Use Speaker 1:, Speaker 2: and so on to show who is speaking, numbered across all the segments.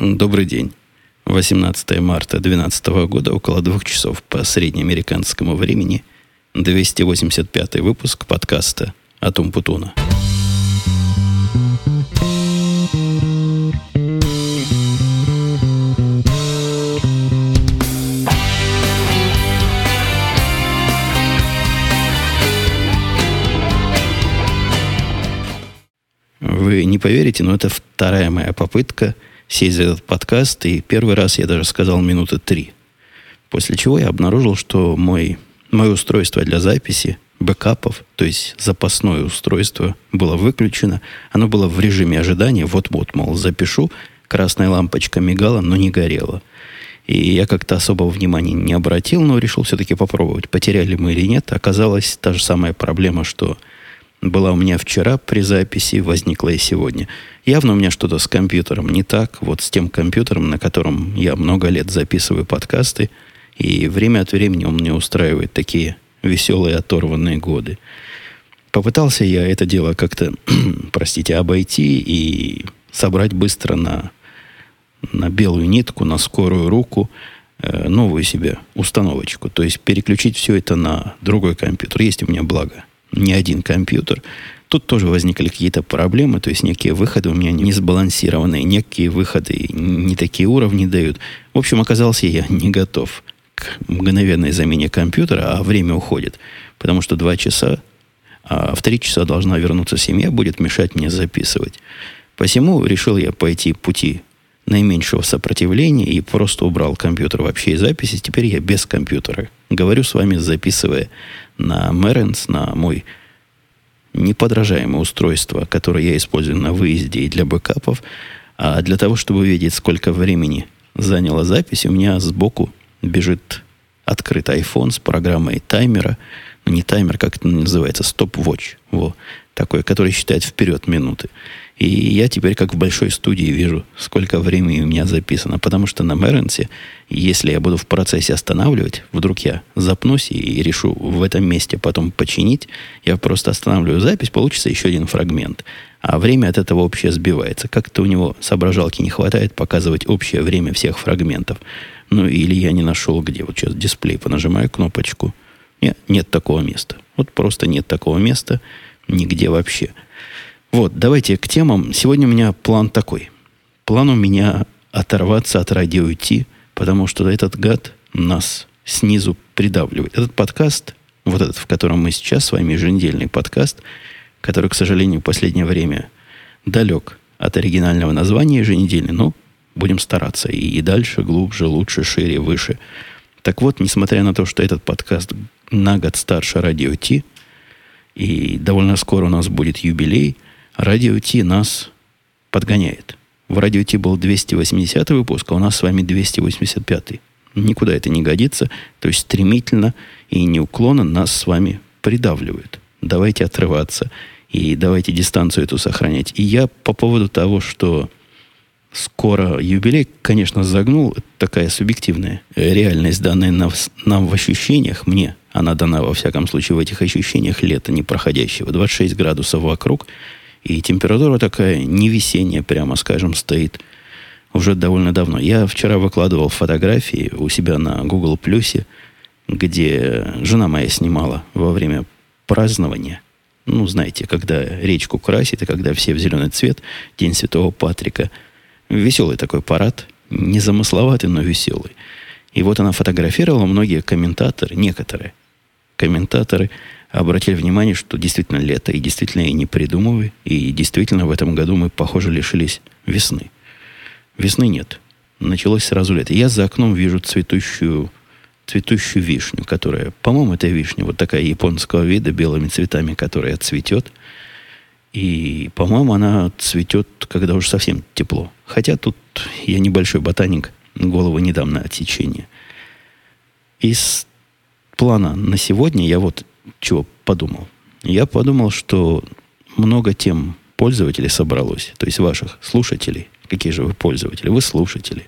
Speaker 1: Добрый день. 18 марта 2012 года, около двух часов по среднеамериканскому времени, 285 выпуск подкаста «Атум Путуна». Вы не поверите, но это вторая моя попытка – сесть за этот подкаст, и первый раз я даже сказал минуты три. После чего я обнаружил, что мой, мое устройство для записи бэкапов, то есть запасное устройство, было выключено. Оно было в режиме ожидания. Вот-вот, мол, запишу. Красная лампочка мигала, но не горела. И я как-то особого внимания не обратил, но решил все-таки попробовать, потеряли мы или нет. Оказалась та же самая проблема, что была у меня вчера при записи, возникла и сегодня. Явно у меня что-то с компьютером не так. Вот с тем компьютером, на котором я много лет записываю подкасты, и время от времени он мне устраивает такие веселые оторванные годы. Попытался я это дело как-то, простите, обойти и собрать быстро на, на белую нитку, на скорую руку э, новую себе установочку. То есть переключить все это на другой компьютер. Есть у меня благо не один компьютер. Тут тоже возникли какие-то проблемы, то есть некие выходы у меня не сбалансированные, некие выходы не такие уровни дают. В общем, оказался я не готов к мгновенной замене компьютера, а время уходит. Потому что два часа, а в три часа должна вернуться семья, будет мешать мне записывать. Посему решил я пойти пути наименьшего сопротивления и просто убрал компьютер вообще из записи. Теперь я без компьютера. Говорю с вами, записывая на Merens, на мой неподражаемое устройство, которое я использую на выезде и для бэкапов. А для того, чтобы увидеть, сколько времени заняла запись, у меня сбоку бежит открыт iPhone с программой таймера. Ну, не таймер, как это называется, стоп-watch. Во, такой, который считает вперед минуты. И я теперь как в большой студии вижу, сколько времени у меня записано. Потому что на Меренсе, если я буду в процессе останавливать, вдруг я запнусь и решу в этом месте потом починить, я просто останавливаю запись, получится еще один фрагмент. А время от этого общее сбивается. Как-то у него соображалки не хватает показывать общее время всех фрагментов. Ну, или я не нашел, где вот сейчас дисплей, понажимаю кнопочку. Нет, нет такого места. Вот просто нет такого места нигде вообще. Вот, давайте к темам. Сегодня у меня план такой. План у меня оторваться от радио Ти, потому что этот гад нас снизу придавливает. Этот подкаст, вот этот, в котором мы сейчас с вами, еженедельный подкаст, который, к сожалению, в последнее время далек от оригинального названия еженедельный, но будем стараться и, и дальше, глубже, лучше, шире, выше. Так вот, несмотря на то, что этот подкаст на год старше радио Ти, и довольно скоро у нас будет юбилей – Радио Ти нас подгоняет. В Радио Ти был 280 выпуск, а у нас с вами 285. Никуда это не годится. То есть стремительно и неуклонно нас с вами придавливают. Давайте отрываться. И давайте дистанцию эту сохранять. И я по поводу того, что скоро юбилей, конечно, загнул. Это такая субъективная реальность, данная нам, нам в ощущениях, мне она дана, во всяком случае, в этих ощущениях лета непроходящего. 26 градусов вокруг – и температура такая не весенняя, прямо скажем, стоит уже довольно давно. Я вчера выкладывал фотографии у себя на Google Плюсе, где жена моя снимала во время празднования. Ну, знаете, когда речку красит, и когда все в зеленый цвет, День Святого Патрика. Веселый такой парад, незамысловатый, но веселый. И вот она фотографировала, многие комментаторы, некоторые комментаторы обратили внимание, что действительно лето, и действительно я не придумываю, и действительно в этом году мы, похоже, лишились весны. Весны нет. Началось сразу лето. Я за окном вижу цветущую, цветущую вишню, которая, по-моему, это вишня, вот такая японского вида, белыми цветами, которая цветет. И, по-моему, она цветет, когда уже совсем тепло. Хотя тут я небольшой ботаник, голову не дам на. Из плана на сегодня я вот чего подумал? Я подумал, что много тем пользователей собралось, то есть ваших слушателей. Какие же вы пользователи? Вы слушатели.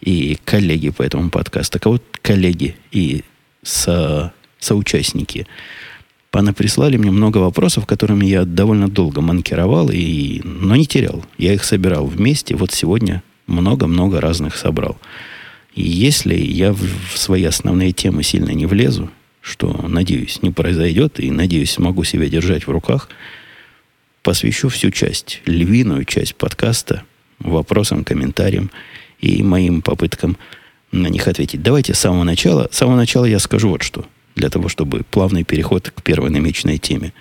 Speaker 1: И коллеги по этому подкасту. Так вот, коллеги и со, соучастники прислали мне много вопросов, которыми я довольно долго манкировал, и, но не терял. Я их собирал вместе. Вот сегодня много-много разных собрал. И если я в свои основные темы сильно не влезу, что, надеюсь, не произойдет, и, надеюсь, смогу себя держать в руках, посвящу всю часть, львиную часть подкаста вопросам, комментариям и моим попыткам на них ответить. Давайте с самого начала. С самого начала я скажу вот что, для того, чтобы плавный переход к первой намеченной теме.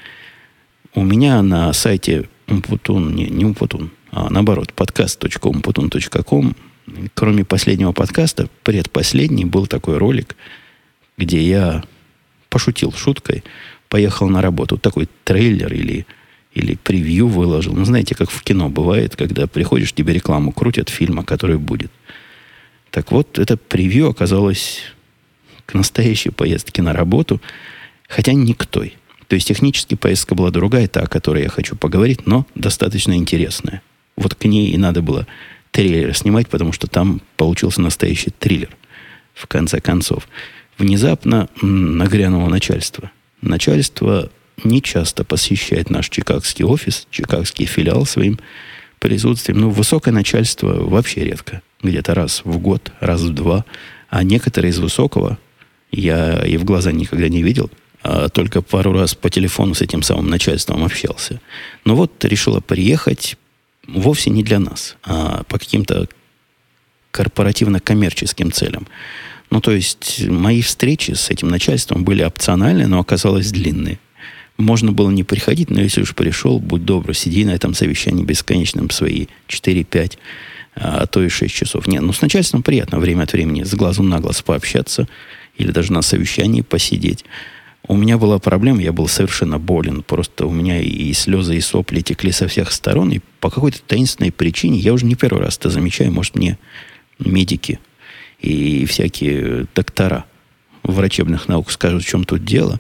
Speaker 1: У меня на сайте Умпутун, не, не Умпутун, а наоборот, подкаст.умпутун.ком, кроме последнего подкаста, предпоследний был такой ролик, где я пошутил шуткой, поехал на работу. Такой трейлер или, или превью выложил. Ну, знаете, как в кино бывает, когда приходишь, тебе рекламу крутят фильма, который будет. Так вот, это превью оказалось к настоящей поездке на работу, хотя не к той. То есть технически поездка была другая, та, о которой я хочу поговорить, но достаточно интересная. Вот к ней и надо было трейлер снимать, потому что там получился настоящий триллер, в конце концов внезапно нагрянуло начальство. Начальство не часто посещает наш чикагский офис, чикагский филиал своим присутствием. Ну, высокое начальство вообще редко. Где-то раз в год, раз в два. А некоторые из высокого я и в глаза никогда не видел, а только пару раз по телефону с этим самым начальством общался. Но вот решила приехать вовсе не для нас, а по каким-то корпоративно-коммерческим целям. Ну, то есть, мои встречи с этим начальством были опциональные, но оказалось длинные. Можно было не приходить, но если уж пришел, будь добр, сиди на этом совещании бесконечном свои 4-5, а то и 6 часов. Нет, ну с начальством приятно время от времени с глазу на глаз пообщаться или даже на совещании посидеть. У меня была проблема, я был совершенно болен. Просто у меня и слезы, и сопли текли со всех сторон. И по какой-то таинственной причине, я уже не первый раз это замечаю, может, мне медики и всякие доктора врачебных наук скажут, в чем тут дело.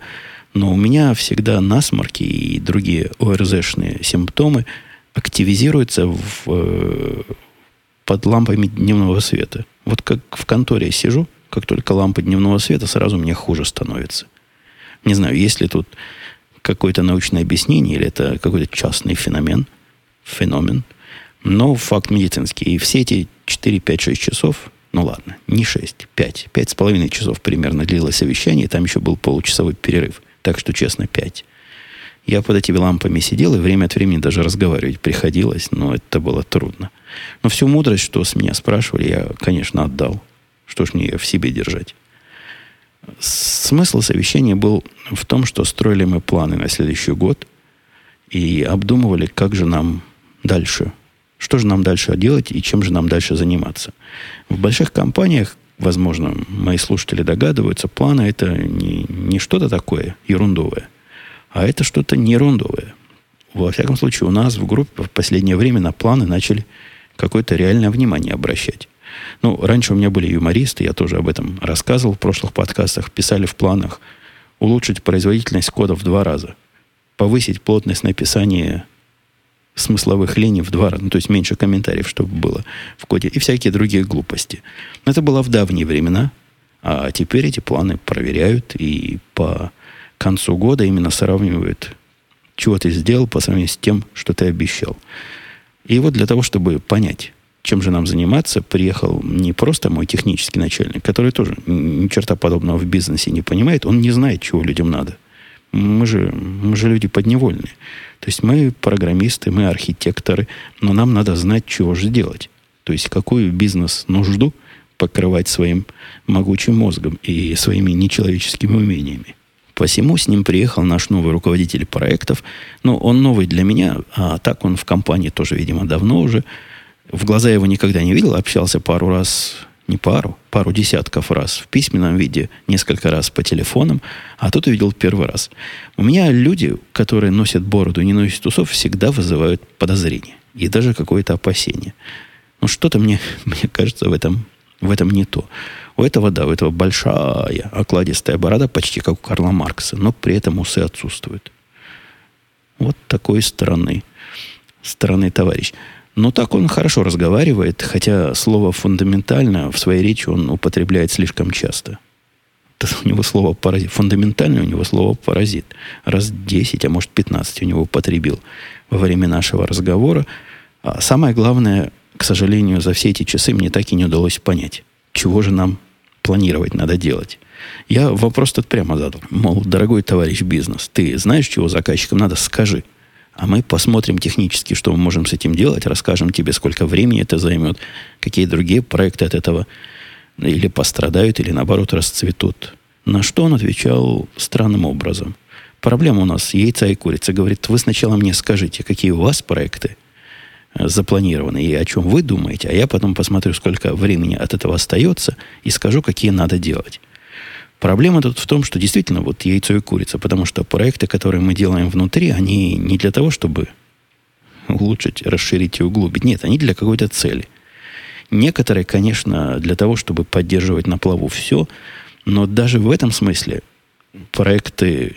Speaker 1: Но у меня всегда насморки и другие ОРЗшные симптомы активизируются в, э, под лампами дневного света. Вот как в конторе сижу, как только лампы дневного света, сразу мне хуже становится. Не знаю, есть ли тут какое-то научное объяснение, или это какой-то частный феномен, феномен. Но факт медицинский. И все эти 4, 5, 6 часов ну ладно, не 6, 5. Пять с половиной часов примерно длилось совещание, там еще был получасовой перерыв. Так что, честно, 5. Я под этими лампами сидел, и время от времени даже разговаривать приходилось, но это было трудно. Но всю мудрость, что с меня спрашивали, я, конечно, отдал. Что ж мне ее в себе держать? Смысл совещания был в том, что строили мы планы на следующий год и обдумывали, как же нам дальше что же нам дальше делать и чем же нам дальше заниматься? В больших компаниях, возможно, мои слушатели догадываются, планы это не, не что-то такое ерундовое, а это что-то не ерундовое. Во всяком случае, у нас в группе в последнее время на планы начали какое-то реальное внимание обращать. Ну, раньше у меня были юмористы, я тоже об этом рассказывал в прошлых подкастах, писали в планах улучшить производительность кода в два раза, повысить плотность написания смысловых линий в два раза, ну, то есть меньше комментариев, чтобы было в коде, и всякие другие глупости. Но это было в давние времена, а теперь эти планы проверяют и по концу года именно сравнивают, чего ты сделал по сравнению с тем, что ты обещал. И вот для того, чтобы понять, чем же нам заниматься, приехал не просто мой технический начальник, который тоже ни черта подобного в бизнесе не понимает, он не знает, чего людям надо. Мы же, мы же люди подневольные. То есть мы программисты, мы архитекторы, но нам надо знать, чего же делать. То есть какую бизнес-нужду покрывать своим могучим мозгом и своими нечеловеческими умениями. Посему с ним приехал наш новый руководитель проектов. Ну, он новый для меня, а так он в компании тоже, видимо, давно уже. В глаза его никогда не видел, общался пару раз не пару, пару десятков раз в письменном виде, несколько раз по телефонам, а тут увидел первый раз. У меня люди, которые носят бороду и не носят усов, всегда вызывают подозрение и даже какое-то опасение. Но что-то мне, мне кажется в этом, в этом не то. У этого, да, у этого большая окладистая борода, почти как у Карла Маркса, но при этом усы отсутствуют. Вот такой стороны, стороны товарищ. Но так он хорошо разговаривает, хотя слово «фундаментально» в своей речи он употребляет слишком часто. у него слово «паразит». Фундаментально у него слово «паразит». Раз 10, а может 15 у него употребил во время нашего разговора. А самое главное, к сожалению, за все эти часы мне так и не удалось понять, чего же нам планировать надо делать. Я вопрос тут прямо задал. Мол, дорогой товарищ бизнес, ты знаешь, чего заказчикам надо, скажи. А мы посмотрим технически, что мы можем с этим делать, расскажем тебе, сколько времени это займет, какие другие проекты от этого или пострадают, или наоборот расцветут. На что он отвечал странным образом. Проблема у нас яйца и курица. Говорит, вы сначала мне скажите, какие у вас проекты э, запланированы и о чем вы думаете, а я потом посмотрю, сколько времени от этого остается и скажу, какие надо делать. Проблема тут в том, что действительно вот яйцо и курица, потому что проекты, которые мы делаем внутри, они не для того, чтобы улучшить, расширить и углубить. Нет, они для какой-то цели. Некоторые, конечно, для того, чтобы поддерживать на плаву все, но даже в этом смысле проекты,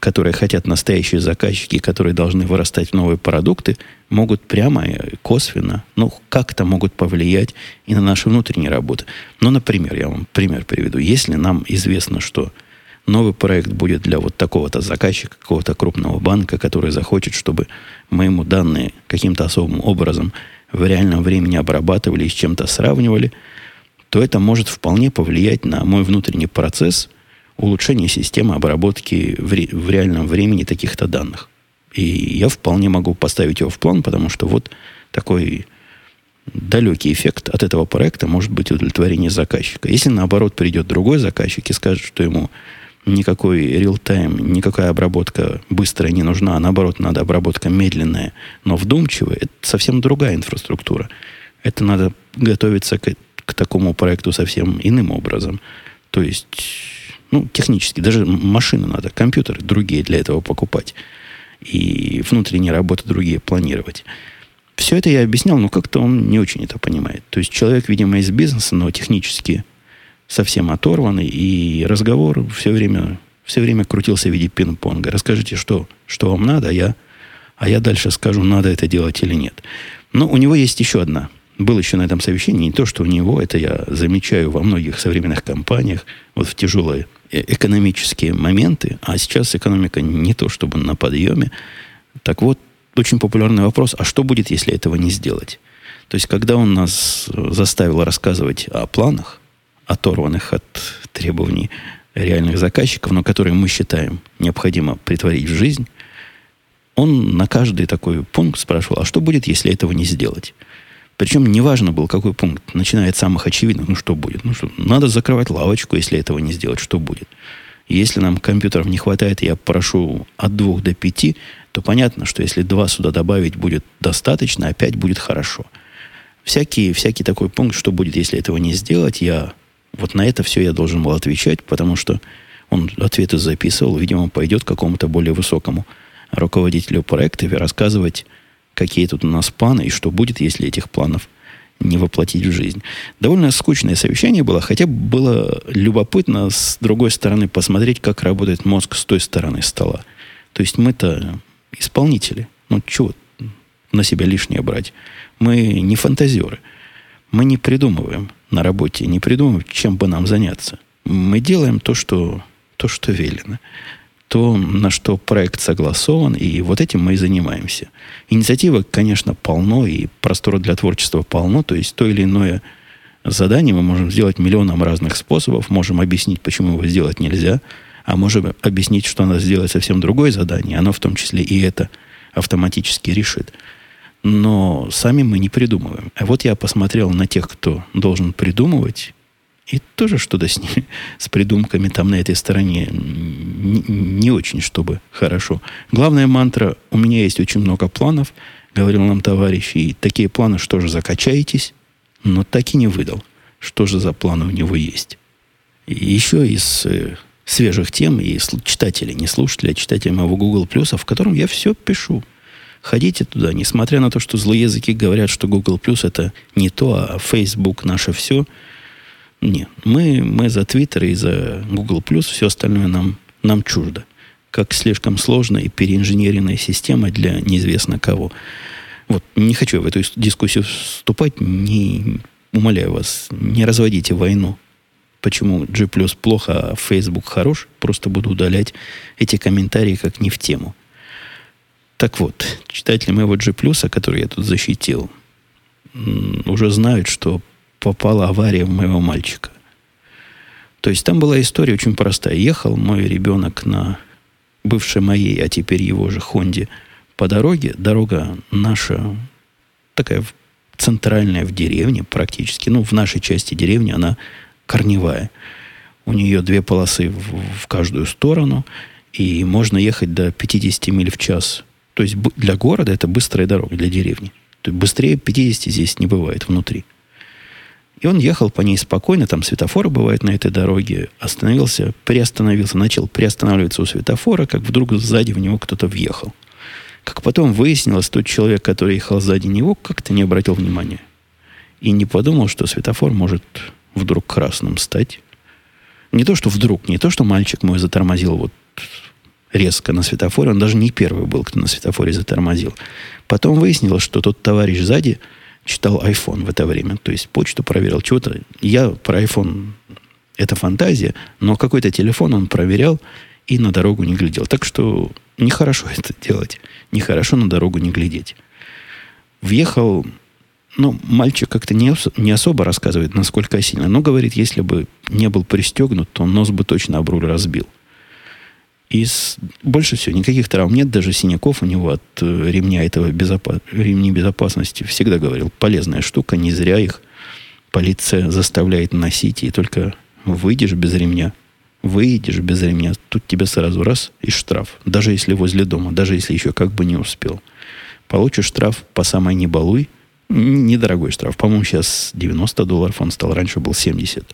Speaker 1: которые хотят настоящие заказчики, которые должны вырастать в новые продукты, могут прямо и косвенно, ну, как-то могут повлиять и на наши внутренние работы. Ну, например, я вам пример приведу. Если нам известно, что новый проект будет для вот такого-то заказчика, какого-то крупного банка, который захочет, чтобы мы ему данные каким-то особым образом в реальном времени обрабатывали и с чем-то сравнивали, то это может вполне повлиять на мой внутренний процесс улучшения системы обработки в, ре, в реальном времени таких-то данных. И я вполне могу поставить его в план, потому что вот такой далекий эффект от этого проекта может быть удовлетворение заказчика. Если наоборот придет другой заказчик и скажет, что ему никакой реал-тайм, никакая обработка быстрая не нужна, а наоборот, надо обработка медленная, но вдумчивая, это совсем другая инфраструктура. Это надо готовиться к, к такому проекту совсем иным образом. То есть, ну, технически, даже машины надо, компьютеры другие для этого покупать. И внутренние работы другие планировать. Все это я объяснял, но как-то он не очень это понимает. То есть человек, видимо, из бизнеса, но технически совсем оторванный, и разговор все время, все время крутился в виде пинг-понга. Расскажите, что, что вам надо, а я, а я дальше скажу, надо это делать или нет. Но у него есть еще одна. Был еще на этом совещании не то, что у него, это я замечаю во многих современных компаниях, вот в тяжелые экономические моменты, а сейчас экономика не то чтобы на подъеме. Так вот, очень популярный вопрос, а что будет, если этого не сделать? То есть, когда он нас заставил рассказывать о планах, оторванных от требований реальных заказчиков, но которые мы считаем необходимо притворить в жизнь, он на каждый такой пункт спрашивал, а что будет, если этого не сделать? Причем неважно был, какой пункт, начиная от самых очевидных, ну что будет? Ну что, надо закрывать лавочку, если этого не сделать, что будет? Если нам компьютеров не хватает, я прошу от двух до пяти, то понятно, что если два сюда добавить будет достаточно, опять будет хорошо. Всякий, всякий такой пункт, что будет, если этого не сделать, я вот на это все я должен был отвечать, потому что он ответы записывал, видимо, пойдет к какому-то более высокому руководителю проекта и рассказывать, какие тут у нас планы и что будет, если этих планов не воплотить в жизнь. Довольно скучное совещание было, хотя было любопытно с другой стороны посмотреть, как работает мозг с той стороны стола. То есть мы-то исполнители. Ну, чего на себя лишнее брать? Мы не фантазеры. Мы не придумываем на работе, не придумываем, чем бы нам заняться. Мы делаем то, что, то, что велено. То, на что проект согласован, и вот этим мы и занимаемся. Инициатива, конечно, полно, и простора для творчества полно, то есть то или иное задание мы можем сделать миллионом разных способов, можем объяснить, почему его сделать нельзя, а можем объяснить, что надо сделать совсем другое задание, оно в том числе и это автоматически решит но сами мы не придумываем. А вот я посмотрел на тех, кто должен придумывать, и тоже что-то с, ними, с придумками там на этой стороне не, не очень, чтобы хорошо. Главная мантра, у меня есть очень много планов, говорил нам товарищ, и такие планы, что же закачаетесь, но так и не выдал, что же за планы у него есть. И еще из э, свежих тем, и читателей, не слушателей, а читателей моего Google Plus, в котором я все пишу – Ходите туда, несмотря на то, что злые языки говорят, что Google это не то, а Facebook наше все. Нет, мы, мы за Twitter и за Google все остальное нам, нам чуждо. Как слишком сложная и переинженеренная система для неизвестно кого. Вот, не хочу в эту дискуссию вступать, не умоляю вас, не разводите войну. Почему G плохо, а Facebook хорош, просто буду удалять эти комментарии как не в тему. Так вот, читатели моего G+, который я тут защитил, уже знают, что попала авария в моего мальчика. То есть там была история очень простая. Ехал мой ребенок на бывшей моей, а теперь его же Хонде по дороге. Дорога наша такая центральная в деревне практически. Ну, в нашей части деревни она корневая. У нее две полосы в, в каждую сторону, и можно ехать до 50 миль в час. То есть для города это быстрая дорога, для деревни. То есть быстрее 50 здесь не бывает внутри. И он ехал по ней спокойно, там светофоры бывают на этой дороге, остановился, приостановился, начал приостанавливаться у светофора, как вдруг сзади в него кто-то въехал. Как потом выяснилось, тот человек, который ехал сзади него, как-то не обратил внимания. И не подумал, что светофор может вдруг красным стать. Не то, что вдруг, не то, что мальчик мой затормозил вот резко на светофоре. Он даже не первый был, кто на светофоре затормозил. Потом выяснилось, что тот товарищ сзади читал iPhone в это время. То есть почту проверил. Чего-то. Я про iPhone это фантазия, но какой-то телефон он проверял и на дорогу не глядел. Так что нехорошо это делать. Нехорошо на дорогу не глядеть. Въехал, ну, мальчик как-то не, не особо рассказывает, насколько сильно, но говорит, если бы не был пристегнут, то нос бы точно об руль разбил. И с, больше всего никаких травм нет, даже синяков у него от э, ремня этого безопа, ремни безопасности. Всегда говорил, полезная штука, не зря их полиция заставляет носить, и только выйдешь без ремня, Выйдешь без ремня, тут тебе сразу раз и штраф. Даже если возле дома, даже если еще как бы не успел. Получишь штраф по самой не балуй. Недорогой штраф. По-моему, сейчас 90 долларов он стал. Раньше был 70.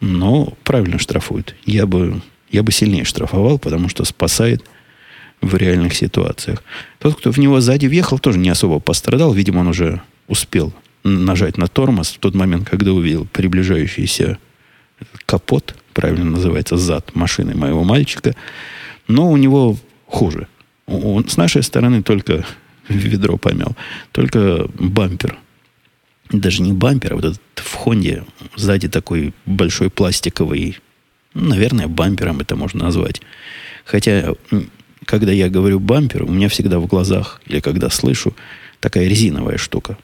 Speaker 1: Но правильно штрафуют. Я бы, я бы сильнее штрафовал, потому что спасает в реальных ситуациях. Тот, кто в него сзади въехал, тоже не особо пострадал. Видимо, он уже успел нажать на тормоз в тот момент, когда увидел приближающийся капот правильно называется, зад машины моего мальчика. Но у него хуже. Он, с нашей стороны только ведро помял. Только бампер. Даже не бампер, а вот этот в Хонде сзади такой большой пластиковый, наверное, бампером это можно назвать. Хотя, когда я говорю бампер, у меня всегда в глазах, или когда слышу, такая резиновая штука,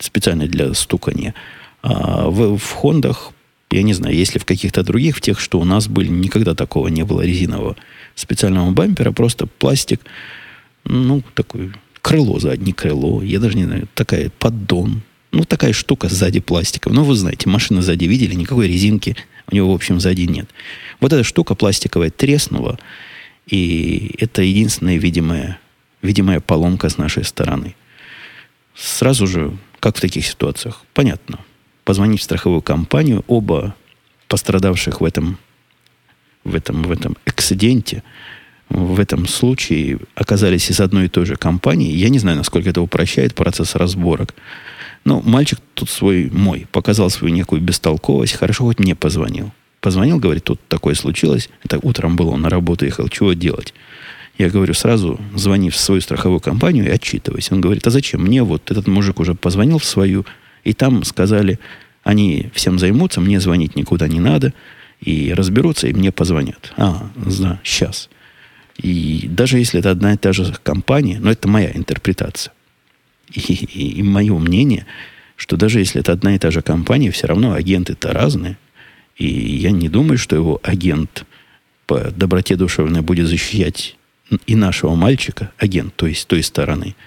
Speaker 1: специально для стукания. А в, в Хондах я не знаю, если в каких-то других, в тех, что у нас были, никогда такого не было резинового специального бампера, просто пластик, ну, такой крыло заднее крыло, я даже не знаю, такая поддон, ну, такая штука сзади пластика. Ну, вы знаете, машины сзади видели, никакой резинки у него, в общем, сзади нет. Вот эта штука пластиковая треснула, и это единственная видимая, видимая поломка с нашей стороны. Сразу же, как в таких ситуациях? Понятно позвонить в страховую компанию. Оба пострадавших в этом, в этом, в этом эксциденте, в этом случае оказались из одной и той же компании. Я не знаю, насколько это упрощает процесс разборок. Но мальчик тут свой, мой, показал свою некую бестолковость. Хорошо, хоть мне позвонил. Позвонил, говорит, тут такое случилось. Это утром было, он на работу ехал. Чего делать? Я говорю, сразу звони в свою страховую компанию и отчитывайся. Он говорит, а зачем? Мне вот этот мужик уже позвонил в свою, и там сказали, они всем займутся, мне звонить никуда не надо, и разберутся, и мне позвонят. А, да, сейчас. И даже если это одна и та же компания, но это моя интерпретация. И, и, и мое мнение, что даже если это одна и та же компания, все равно агенты-то разные. И я не думаю, что его агент по доброте душевной будет защищать и нашего мальчика, агент, то есть той стороны –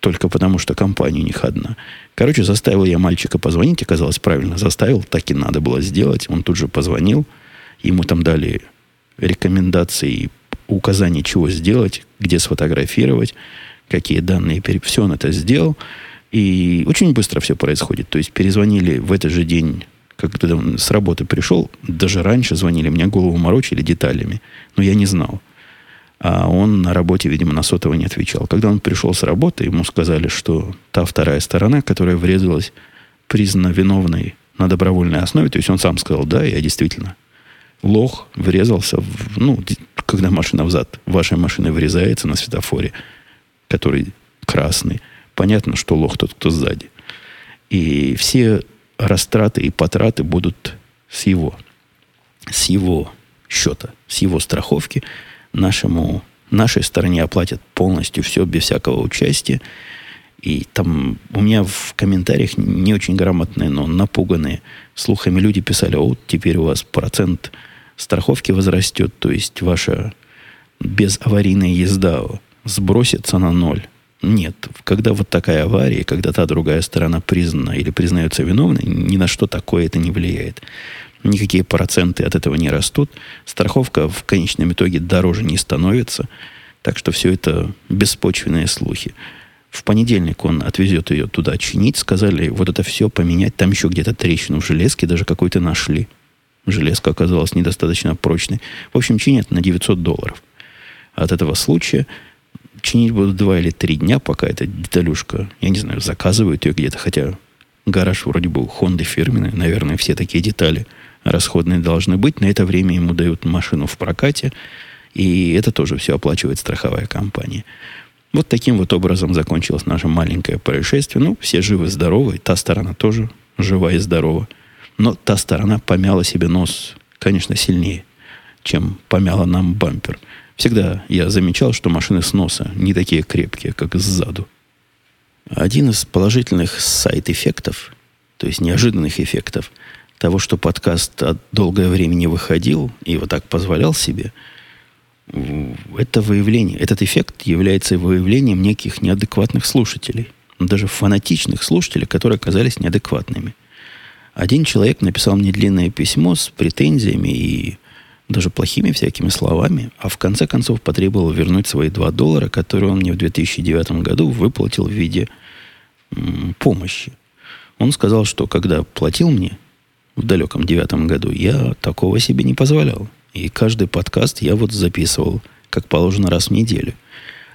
Speaker 1: только потому, что компания у них одна. Короче, заставил я мальчика позвонить, оказалось правильно заставил, так и надо было сделать. Он тут же позвонил, ему там дали рекомендации, указания, чего сделать, где сфотографировать, какие данные, все он это сделал. И очень быстро все происходит. То есть перезвонили в этот же день, когда он с работы пришел, даже раньше звонили, мне голову морочили деталями, но я не знал а он на работе, видимо, на сотовый не отвечал. Когда он пришел с работы, ему сказали, что та вторая сторона, которая врезалась, признана виновной на добровольной основе. То есть он сам сказал, да, я действительно лох врезался, в, ну, когда машина взад, вашей машины врезается на светофоре, который красный. Понятно, что лох тот, кто сзади. И все растраты и потраты будут с его, с его счета, с его страховки – нашему, нашей стороне оплатят полностью все без всякого участия. И там у меня в комментариях не очень грамотные, но напуганные слухами люди писали, о, теперь у вас процент страховки возрастет, то есть ваша безаварийная езда сбросится на ноль. Нет, когда вот такая авария, когда та другая сторона признана или признается виновной, ни на что такое это не влияет. Никакие проценты от этого не растут. Страховка в конечном итоге дороже не становится. Так что все это беспочвенные слухи. В понедельник он отвезет ее туда чинить. Сказали, вот это все поменять. Там еще где-то трещину в железке даже какой-то нашли. Железка оказалась недостаточно прочной. В общем, чинят на 900 долларов. От этого случая чинить будут два или три дня, пока эта деталюшка, я не знаю, заказывают ее где-то, хотя гараж вроде бы у Хонды фирменный, наверное, все такие детали расходные должны быть. На это время ему дают машину в прокате, и это тоже все оплачивает страховая компания. Вот таким вот образом закончилось наше маленькое происшествие. Ну, все живы-здоровы, та сторона тоже жива и здорова. Но та сторона помяла себе нос, конечно, сильнее, чем помяла нам бампер. Всегда я замечал, что машины с носа не такие крепкие, как сзаду. Один из положительных сайт-эффектов, то есть неожиданных эффектов того, что подкаст от долгое время не выходил и вот так позволял себе – это выявление, этот эффект является выявлением неких неадекватных слушателей. Даже фанатичных слушателей, которые оказались неадекватными. Один человек написал мне длинное письмо с претензиями и даже плохими всякими словами, а в конце концов потребовал вернуть свои 2 доллара, которые он мне в 2009 году выплатил в виде помощи. Он сказал, что когда платил мне в далеком девятом году, я такого себе не позволял. И каждый подкаст я вот записывал, как положено, раз в неделю.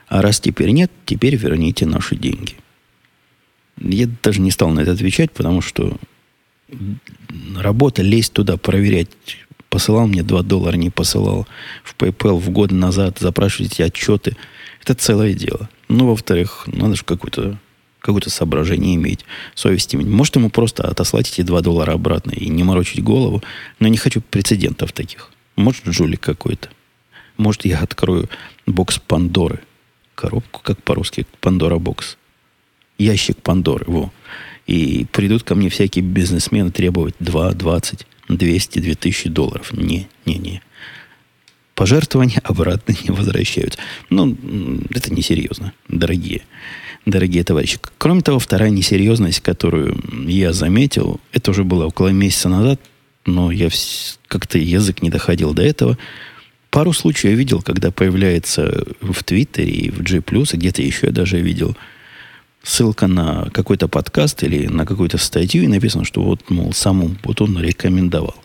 Speaker 1: А раз теперь нет, теперь верните наши деньги. Я даже не стал на это отвечать, потому что работа лезть туда, проверять, посылал мне 2 доллара, не посылал в PayPal в год назад, запрашивать эти отчеты. Это целое дело. Ну, во-вторых, надо же какое-то какое-то соображение иметь, совесть иметь. Может, ему просто отослать эти 2 доллара обратно и не морочить голову, но не хочу прецедентов таких. Может, жулик какой-то. Может, я открою бокс Пандоры. Коробку, как по-русски, Пандора бокс. Ящик Пандоры, во. И придут ко мне всякие бизнесмены требовать 2, 20, 200, 2000 долларов. Не, не, не. Пожертвования обратно не возвращаются. Ну, это несерьезно, дорогие, дорогие товарищи. Кроме того, вторая несерьезность, которую я заметил, это уже было около месяца назад, но я как-то язык не доходил до этого. Пару случаев я видел, когда появляется в Твиттере и в G+, и где-то еще я даже видел ссылка на какой-то подкаст или на какую-то статью, и написано, что вот, мол, сам Путун рекомендовал.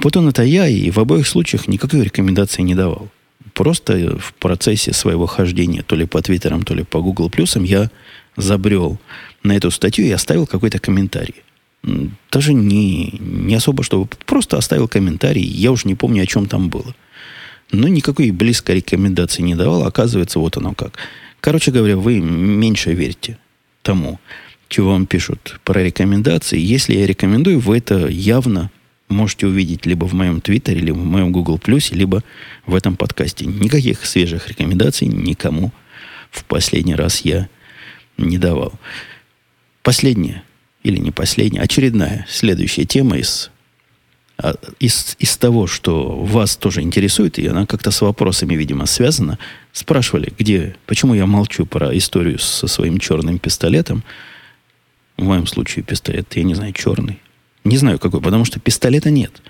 Speaker 1: Путун это я, и в обоих случаях никакой рекомендации не давал. Просто в процессе своего хождения то ли по Твиттерам, то ли по Google Плюсам я забрел на эту статью и оставил какой-то комментарий даже не, не особо, чтобы просто оставил комментарий. Я уж не помню, о чем там было. Но никакой близкой рекомендации не давал. Оказывается, вот оно как. Короче говоря, вы меньше верьте тому, чего вам пишут про рекомендации. Если я рекомендую, вы это явно можете увидеть либо в моем Твиттере, либо в моем Google либо в этом подкасте. Никаких свежих рекомендаций никому в последний раз я не давал. Последнее или не последняя, очередная, следующая тема из, а, из, из того, что вас тоже интересует, и она как-то с вопросами, видимо, связана. Спрашивали, где, почему я молчу про историю со своим черным пистолетом. В моем случае пистолет, я не знаю, черный. Не знаю какой, потому что пистолета нет.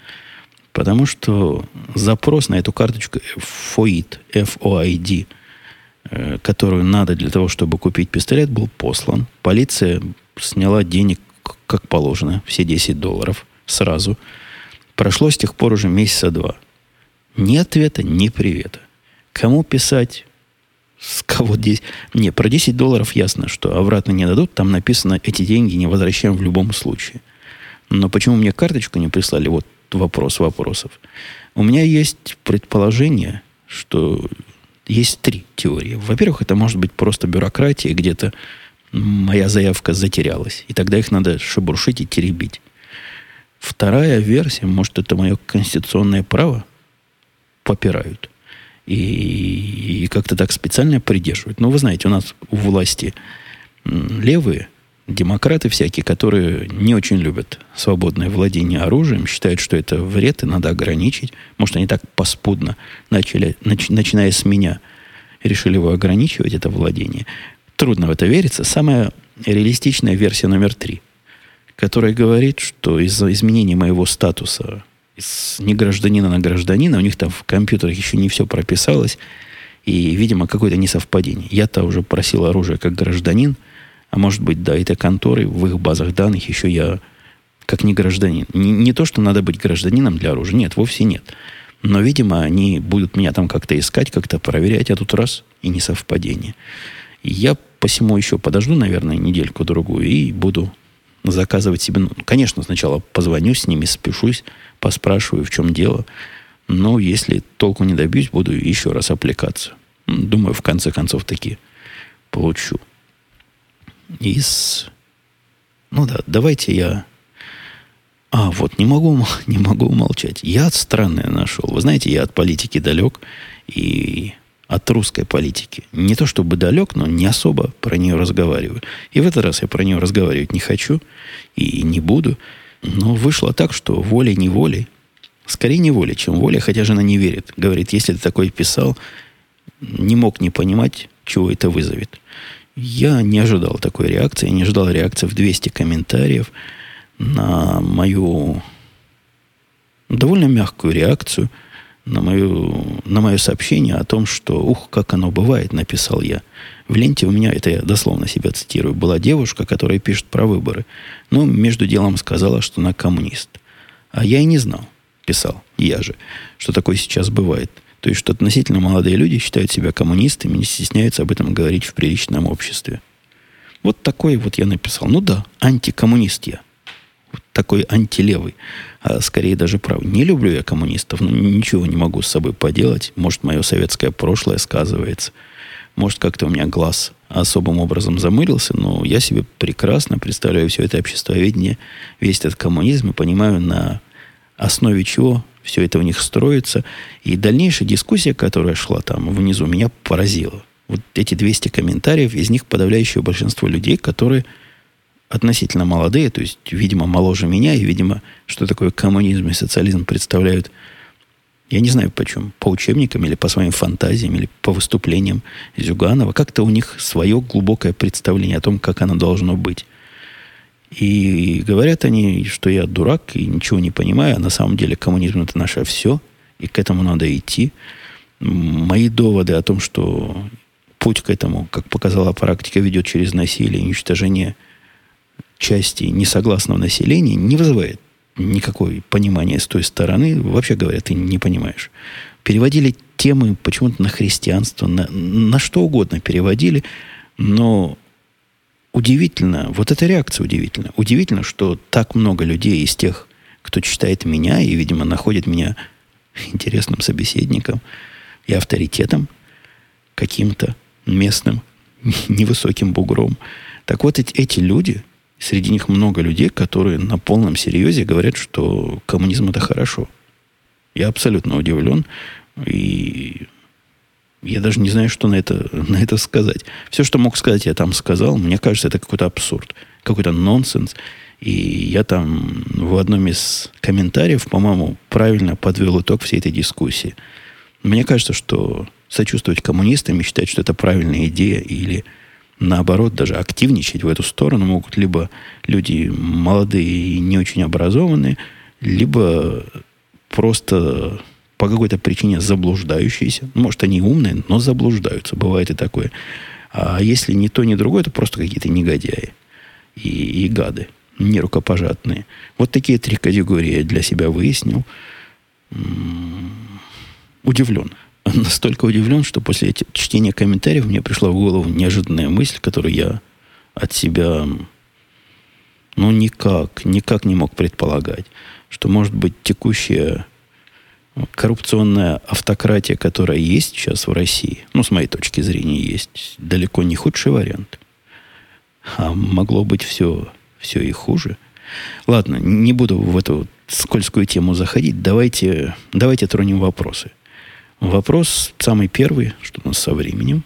Speaker 1: Потому что запрос на эту карточку FOID, F-O-I-D, э, которую надо для того, чтобы купить пистолет, был послан. Полиция сняла денег как положено, все 10 долларов сразу. Прошло с тех пор уже месяца два. Ни ответа, ни привета. Кому писать? С кого 10? Не, про 10 долларов ясно, что обратно не дадут. Там написано, эти деньги не возвращаем в любом случае. Но почему мне карточку не прислали? Вот вопрос вопросов. У меня есть предположение, что есть три теории. Во-первых, это может быть просто бюрократия, где-то моя заявка затерялась. И тогда их надо шебуршить и теребить. Вторая версия, может, это мое конституционное право, попирают. И, и как-то так специально придерживают. Ну, вы знаете, у нас у власти левые, демократы всякие, которые не очень любят свободное владение оружием, считают, что это вред и надо ограничить. Может, они так поспудно начали, нач, начиная с меня, решили его ограничивать, это владение. Трудно в это вериться. Самая реалистичная версия номер три, которая говорит, что из-за изменения моего статуса из негражданина на гражданина, у них там в компьютерах еще не все прописалось, и, видимо, какое-то несовпадение. Я-то уже просил оружие как гражданин, а может быть, да, этой конторы в их базах данных еще я как не гражданин. Не, не то, что надо быть гражданином для оружия. Нет, вовсе нет. Но, видимо, они будут меня там как-то искать, как-то проверять, а тут раз и несовпадение. Я посему еще подожду, наверное, недельку-другую и буду заказывать себе... Ну, конечно, сначала позвоню с ними, спешусь, поспрашиваю, в чем дело. Но если толку не добьюсь, буду еще раз аппликацию. Думаю, в конце концов таки получу. Из... Ну да, давайте я... А, вот, не могу, не могу умолчать. Я странное нашел. Вы знаете, я от политики далек. И от русской политики. Не то чтобы далек, но не особо про нее разговариваю. И в этот раз я про нее разговаривать не хочу и не буду. Но вышло так, что волей-неволей, скорее неволей, чем волей, хотя жена не верит. Говорит, если ты такой писал, не мог не понимать, чего это вызовет. Я не ожидал такой реакции, не ожидал реакции в 200 комментариев на мою довольно мягкую реакцию – на, мою, на мое сообщение о том, что, ух, как оно бывает, написал я. В ленте у меня, это я дословно себя цитирую, была девушка, которая пишет про выборы. Но между делом сказала, что она коммунист. А я и не знал, писал я же, что такое сейчас бывает. То есть, что относительно молодые люди считают себя коммунистами, не стесняются об этом говорить в приличном обществе. Вот такой вот я написал. Ну да, антикоммунист я такой антилевый, а скорее даже правый. Не люблю я коммунистов, но ничего не могу с собой поделать. Может, мое советское прошлое сказывается. Может, как-то у меня глаз особым образом замылился, но я себе прекрасно представляю все это обществоведение, весь этот коммунизм и понимаю, на основе чего все это у них строится. И дальнейшая дискуссия, которая шла там внизу, меня поразила. Вот эти 200 комментариев, из них подавляющее большинство людей, которые относительно молодые, то есть, видимо, моложе меня, и, видимо, что такое коммунизм и социализм представляют, я не знаю почему, по учебникам или по своим фантазиям, или по выступлениям Зюганова, как-то у них свое глубокое представление о том, как оно должно быть. И говорят они, что я дурак и ничего не понимаю, а на самом деле коммунизм это наше все, и к этому надо идти. Мои доводы о том, что путь к этому, как показала практика, ведет через насилие и уничтожение части несогласного населения не вызывает никакой понимания с той стороны. Вообще говоря, ты не понимаешь. Переводили темы почему-то на христианство, на, на что угодно переводили, но удивительно, вот эта реакция удивительна. Удивительно, что так много людей из тех, кто читает меня и, видимо, находит меня интересным собеседником и авторитетом каким-то местным, невысоким бугром. Так вот, эти, люди – Среди них много людей, которые на полном серьезе говорят, что коммунизм это хорошо. Я абсолютно удивлен. И я даже не знаю, что на это, на это сказать. Все, что мог сказать, я там сказал. Мне кажется, это какой-то абсурд, какой-то нонсенс. И я там в одном из комментариев, по-моему, правильно подвел итог всей этой дискуссии. Мне кажется, что сочувствовать коммунистам и считать, что это правильная идея или наоборот, даже активничать в эту сторону могут либо люди молодые и не очень образованные, либо просто по какой-то причине заблуждающиеся. Может, они умные, но заблуждаются. Бывает и такое. А если ни то, ни другое, то просто какие-то негодяи и, и гады, нерукопожатные. Вот такие три категории я для себя выяснил. Удивлен настолько удивлен, что после чтения комментариев мне пришла в голову неожиданная мысль, которую я от себя ну, никак, никак не мог предполагать, что, может быть, текущая коррупционная автократия, которая есть сейчас в России, ну, с моей точки зрения, есть далеко не худший вариант. А могло быть все, все и хуже. Ладно, не буду в эту скользкую тему заходить. Давайте, давайте тронем вопросы. Вопрос самый первый, что у нас со временем.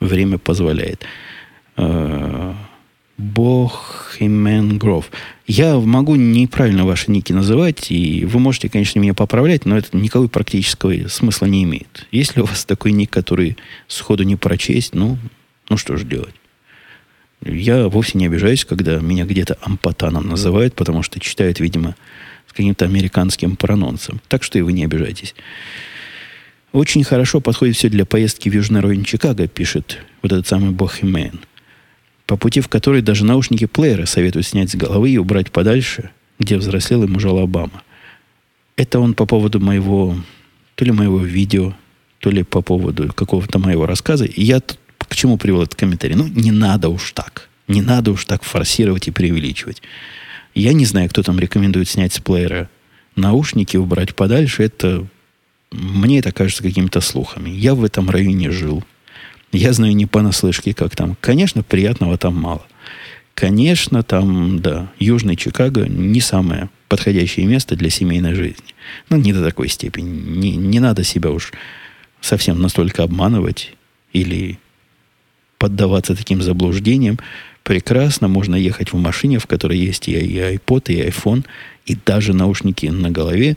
Speaker 1: Время позволяет. Э, Бохемен Гров. Я могу неправильно ваши ники называть, и вы можете, конечно, меня поправлять, но это никакого практического смысла не имеет. Если у вас такой ник, который сходу не прочесть, ну, ну что же делать? Я вовсе не обижаюсь, когда меня где-то ампатаном называют, потому что читают, видимо, каким-то американским прононсом. Так что и вы не обижайтесь. Очень хорошо подходит все для поездки в южный район Чикаго, пишет вот этот самый Бохемен по пути в который даже наушники плеера советуют снять с головы и убрать подальше, где взрослел и мужал Обама. Это он по поводу моего, то ли моего видео, то ли по поводу какого-то моего рассказа. И я тут к чему привел этот комментарий? Ну, не надо уж так. Не надо уж так форсировать и преувеличивать. Я не знаю, кто там рекомендует снять с плеера наушники, убрать подальше. Это мне это кажется какими-то слухами. Я в этом районе жил. Я знаю не понаслышке, как там. Конечно, приятного там мало. Конечно, там, да, Южный Чикаго не самое подходящее место для семейной жизни. Ну, не до такой степени. Не, не надо себя уж совсем настолько обманывать или поддаваться таким заблуждениям. Прекрасно можно ехать в машине, в которой есть и iPod, и iPhone, и даже наушники на голове.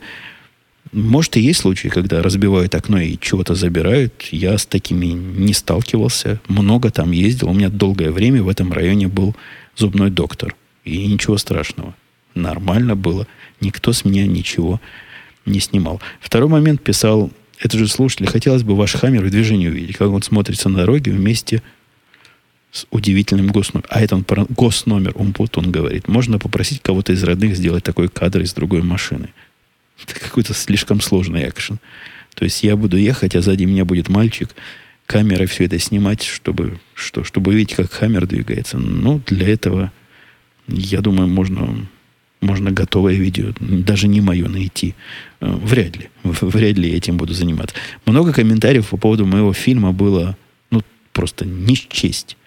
Speaker 1: Может, и есть случаи, когда разбивают окно и чего-то забирают. Я с такими не сталкивался. Много там ездил. У меня долгое время в этом районе был зубной доктор. И ничего страшного. Нормально было. Никто с меня ничего не снимал. Второй момент писал, это же слушатель, хотелось бы ваш хаммер в движении увидеть, как он смотрится на дороге вместе с удивительным госномером. А это он про госномер, вот он говорит. Можно попросить кого-то из родных сделать такой кадр из другой машины. Это какой-то слишком сложный экшен. То есть я буду ехать, а сзади меня будет мальчик, камерой все это снимать, чтобы, что, чтобы видеть, как хаммер двигается. Ну, для этого, я думаю, можно, можно готовое видео, даже не мое найти. Э, вряд ли. Вряд ли я этим буду заниматься. Много комментариев по поводу моего фильма было, ну, просто не честь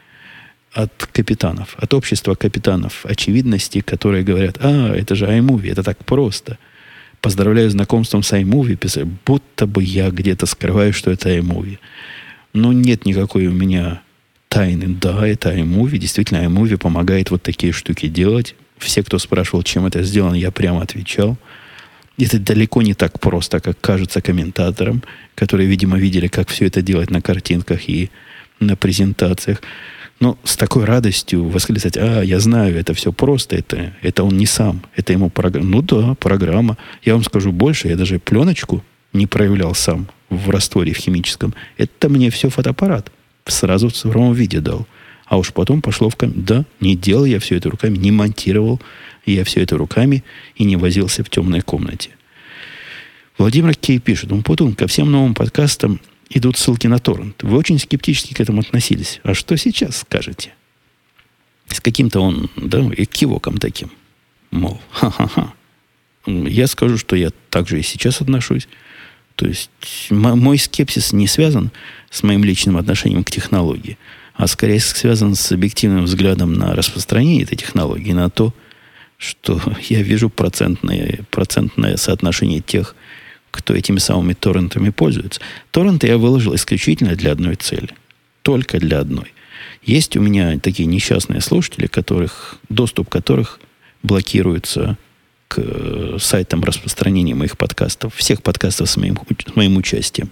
Speaker 1: от капитанов, от общества капитанов очевидности, которые говорят, а, это же iMovie, это так просто – поздравляю с знакомством с iMovie, писали, будто бы я где-то скрываю, что это iMovie. Но нет никакой у меня тайны. Да, это iMovie. Действительно, iMovie помогает вот такие штуки делать. Все, кто спрашивал, чем это сделано, я прямо отвечал. Это далеко не так просто, как кажется комментаторам, которые, видимо, видели, как все это делать на картинках и на презентациях. Но с такой радостью восклицать, а, я знаю, это все просто, это, это он не сам, это ему программа. Ну да, программа. Я вам скажу больше, я даже пленочку не проявлял сам в растворе в химическом. Это мне все фотоаппарат сразу в цифровом виде дал. А уж потом пошло в ком... Да, не делал я все это руками, не монтировал я все это руками и не возился в темной комнате. Владимир Кей пишет, он Путун, ко всем новым подкастам идут ссылки на торрент. Вы очень скептически к этому относились. А что сейчас скажете? С каким-то он, да, экивоком таким. Мол, ха-ха-ха. Я скажу, что я также и сейчас отношусь. То есть мой скепсис не связан с моим личным отношением к технологии, а скорее связан с объективным взглядом на распространение этой технологии, на то, что я вижу процентное, процентное соотношение тех кто этими самыми торрентами пользуется. Торренты я выложил исключительно для одной цели. Только для одной. Есть у меня такие несчастные слушатели, которых, доступ которых блокируется к э, сайтам распространения моих подкастов, всех подкастов с моим, с моим участием.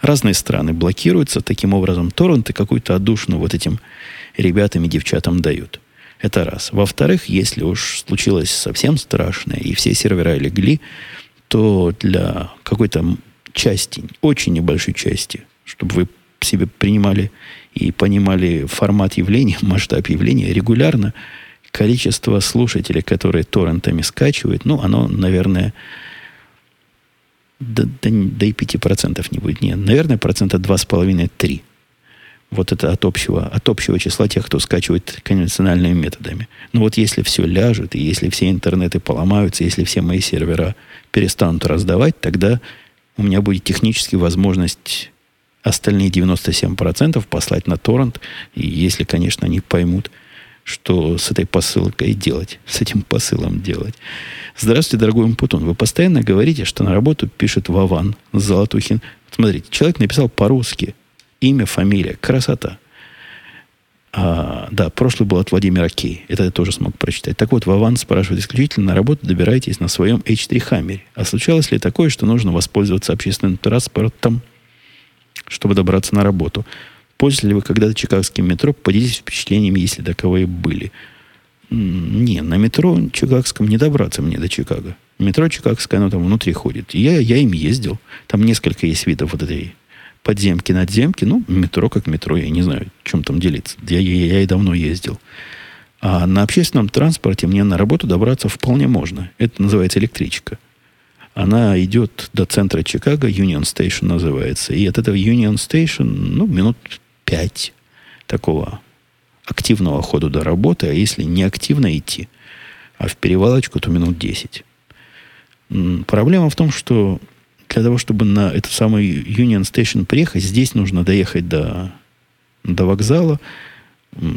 Speaker 1: Разные страны блокируются, таким образом торренты какую-то отдушину вот этим ребятам и девчатам дают. Это раз. Во-вторых, если уж случилось совсем страшное, и все сервера легли, то для какой-то части, очень небольшой части, чтобы вы себе принимали и понимали формат явления, масштаб явления регулярно, количество слушателей, которые торрентами скачивают, ну, оно, наверное, да, да, да и 5% не будет. Нет, наверное, процента 2,5-3. Вот это от общего, от общего числа тех, кто скачивает конвенциональными методами. Но вот если все ляжет, и если все интернеты поломаются, если все мои сервера перестанут раздавать, тогда у меня будет технически возможность остальные 97% послать на торрент, и если, конечно, они поймут, что с этой посылкой делать, с этим посылом делать. Здравствуйте, дорогой Путун. Вы постоянно говорите, что на работу пишет Вован Золотухин. Смотрите, человек написал по-русски. Имя, фамилия, красота. А, да, прошлый был от Владимира Кей. Это я тоже смог прочитать. Так вот, Вован спрашивает, исключительно на работу добираетесь на своем H3 Хаммере. А случалось ли такое, что нужно воспользоваться общественным транспортом, чтобы добраться на работу? Пользовались ли вы когда-то чикагским метро? Поделитесь впечатлениями, если таковые были. Не, на метро чикагском не добраться мне до Чикаго. Метро чикагское, оно там внутри ходит. Я, я им ездил. Там несколько есть видов вот этой подземки, надземки. Ну, метро как метро, я не знаю, чем там делиться. Я, я, я и давно ездил. А на общественном транспорте мне на работу добраться вполне можно. Это называется электричка. Она идет до центра Чикаго, Union Station называется. И от этого Union Station, ну, минут пять такого активного хода до работы, а если не активно идти, а в перевалочку, то минут 10. Проблема в том, что для того, чтобы на эту самую Union Station приехать, здесь нужно доехать до, до вокзала.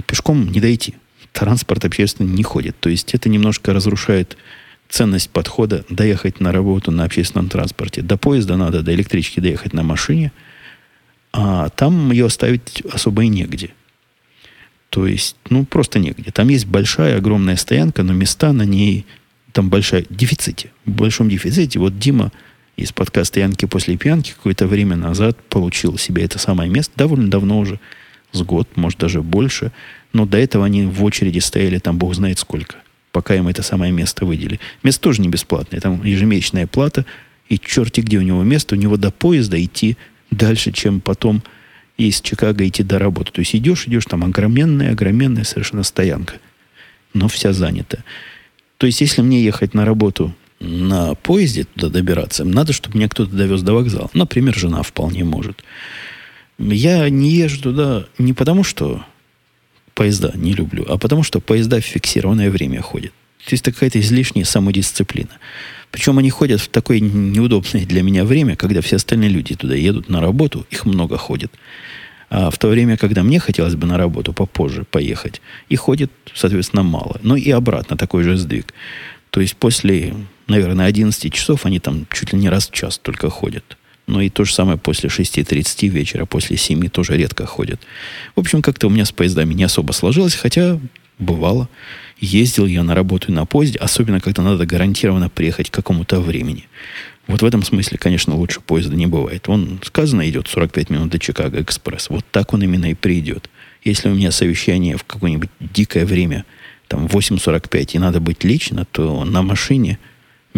Speaker 1: Пешком не дойти. Транспорт общественный не ходит. То есть это немножко разрушает ценность подхода доехать на работу на общественном транспорте. До поезда надо, до электрички доехать на машине, а там ее оставить особо и негде. То есть, ну, просто негде. Там есть большая, огромная стоянка, но места на ней там большая дефиците. В большом дефиците. Вот Дима из подкаста «Янки после пьянки» какое-то время назад получил себе это самое место. Довольно давно уже, с год, может, даже больше. Но до этого они в очереди стояли там бог знает сколько, пока им это самое место выделили. Место тоже не бесплатное. Там ежемесячная плата, и черти где у него место. У него до поезда идти дальше, чем потом из Чикаго идти до работы. То есть идешь, идешь, там огроменная, огроменная совершенно стоянка. Но вся занята. То есть, если мне ехать на работу на поезде туда добираться, надо, чтобы меня кто-то довез до вокзала. Например, жена вполне может. Я не езжу туда не потому, что поезда не люблю, а потому, что поезда в фиксированное время ходят. То есть, какая-то излишняя самодисциплина. Причем они ходят в такое неудобное для меня время, когда все остальные люди туда едут на работу, их много ходит. А в то время, когда мне хотелось бы на работу попозже поехать, и ходит, соответственно, мало. Ну и обратно такой же сдвиг. То есть после, наверное, 11 часов они там чуть ли не раз в час только ходят. Но и то же самое после 6.30 вечера, после 7 тоже редко ходят. В общем, как-то у меня с поездами не особо сложилось, хотя бывало. Ездил я на работу и на поезде, особенно когда надо гарантированно приехать к какому-то времени. Вот в этом смысле, конечно, лучше поезда не бывает. Он, сказано, идет 45 минут до Чикаго Экспресс. Вот так он именно и придет. Если у меня совещание в какое-нибудь дикое время, там 8.45, и надо быть лично, то на машине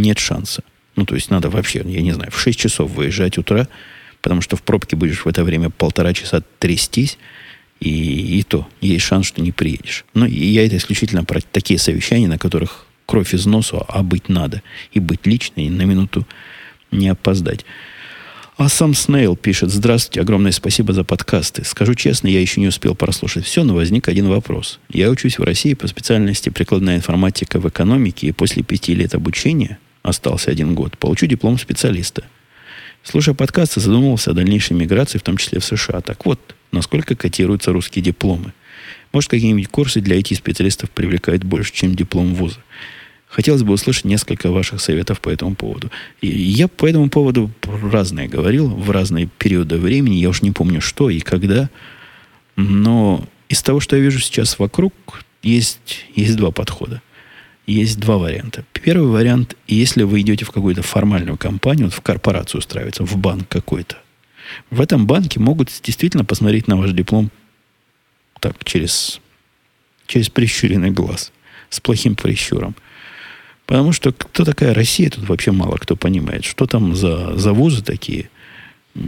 Speaker 1: нет шанса. Ну, то есть надо вообще, я не знаю, в 6 часов выезжать утра, потому что в пробке будешь в это время полтора часа трястись, и, и то есть шанс, что не приедешь. Но и я это исключительно про такие совещания, на которых кровь из носу, а быть надо. И быть лично, и на минуту не опоздать. А сам Снейл пишет, здравствуйте, огромное спасибо за подкасты. Скажу честно, я еще не успел прослушать все, но возник один вопрос. Я учусь в России по специальности прикладная информатика в экономике, и после пяти лет обучения, остался один год, получу диплом специалиста. Слушая подкасты, задумывался о дальнейшей миграции, в том числе в США. Так вот, насколько котируются русские дипломы? Может, какие-нибудь курсы для IT-специалистов привлекают больше, чем диплом вуза? Хотелось бы услышать несколько ваших советов по этому поводу. И я по этому поводу разное говорил в разные периоды времени. Я уж не помню, что и когда. Но из того, что я вижу сейчас вокруг, есть, есть два подхода. Есть два варианта. Первый вариант, если вы идете в какую-то формальную компанию, вот в корпорацию устраивается, в банк какой-то, в этом банке могут действительно посмотреть на ваш диплом так, через, через прищуренный глаз, с плохим прищуром – Потому что кто такая Россия, тут вообще мало кто понимает. Что там за, за вузы такие,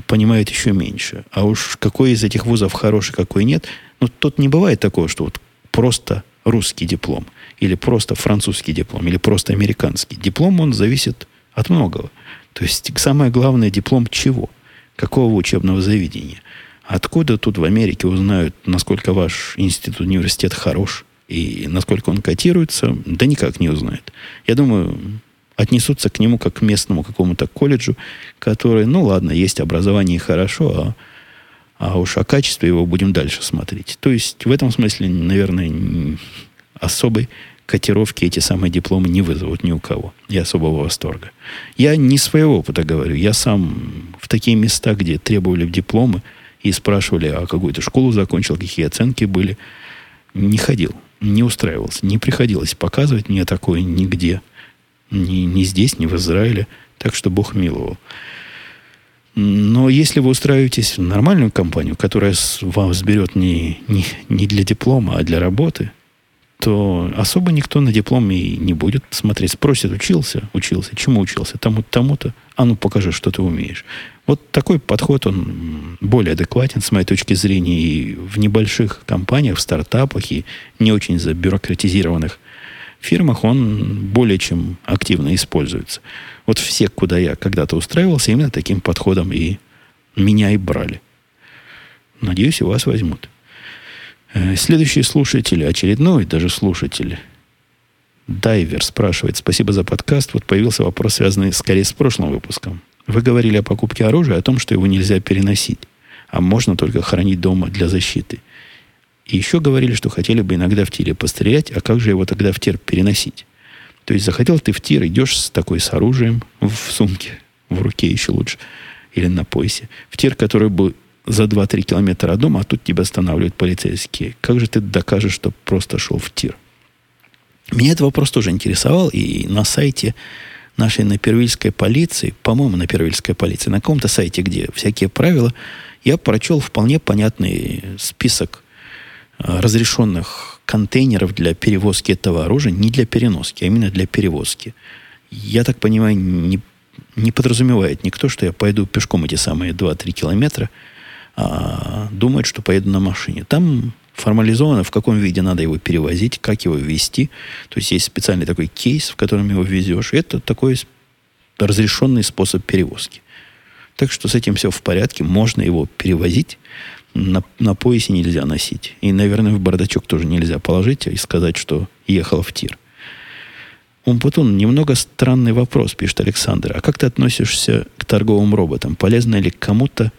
Speaker 1: понимает еще меньше. А уж какой из этих вузов хороший, какой нет, ну, тут не бывает такого, что вот просто русский диплом, или просто французский диплом, или просто американский. Диплом, он зависит от многого. То есть, самое главное, диплом чего? Какого учебного заведения? Откуда тут в Америке узнают, насколько ваш институт, университет хорош? И насколько он котируется, да никак не узнает. Я думаю, отнесутся к нему как к местному какому-то колледжу, который, ну ладно, есть образование хорошо, а, а уж о качестве его будем дальше смотреть. То есть в этом смысле, наверное, особой котировки эти самые дипломы не вызовут ни у кого. И особого восторга. Я не своего опыта говорю. Я сам в такие места, где требовали дипломы и спрашивали, а какую то школу закончил, какие оценки были – не ходил, не устраивался, не приходилось показывать мне такое нигде. Ни, ни здесь, ни в Израиле. Так что Бог миловал. Но если вы устраиваетесь в нормальную компанию, которая вас берет не, не, не для диплома, а для работы, то особо никто на диплом и не будет смотреть. Спросит, учился? Учился. Чему учился? Тому-то, тому-то. А ну, покажи, что ты умеешь. Вот такой подход, он более адекватен, с моей точки зрения, и в небольших компаниях, в стартапах, и не очень забюрократизированных фирмах он более чем активно используется. Вот все, куда я когда-то устраивался, именно таким подходом и меня и брали. Надеюсь, и вас возьмут. Э, следующий слушатель, очередной даже слушатель, Дайвер спрашивает, спасибо за подкаст. Вот появился вопрос, связанный скорее с прошлым выпуском. Вы говорили о покупке оружия, о том, что его нельзя переносить, а можно только хранить дома для защиты. И еще говорили, что хотели бы иногда в тире пострелять, а как же его тогда в тир переносить? То есть захотел ты в тир, идешь с такой с оружием в сумке, в руке еще лучше, или на поясе. В тир, который бы за 2-3 километра от дома, а тут тебя останавливают полицейские. Как же ты докажешь, что просто шел в тир? Меня этот вопрос тоже интересовал, и на сайте нашей напервильской полиции, по-моему, на напервильской полиции, на каком-то сайте, где всякие правила, я прочел вполне понятный список э, разрешенных контейнеров для перевозки этого оружия, не для переноски, а именно для перевозки. Я так понимаю, не, не подразумевает никто, что я пойду пешком эти самые 2-3 километра, а думает, что поеду на машине. Там формализовано, в каком виде надо его перевозить, как его везти. То есть есть специальный такой кейс, в котором его везешь. Это такой разрешенный способ перевозки. Так что с этим все в порядке. Можно его перевозить. На, на поясе нельзя носить. И, наверное, в бардачок тоже нельзя положить и сказать, что ехал в тир. Умпутун, немного странный вопрос, пишет Александр. А как ты относишься к торговым роботам? Полезно ли кому-то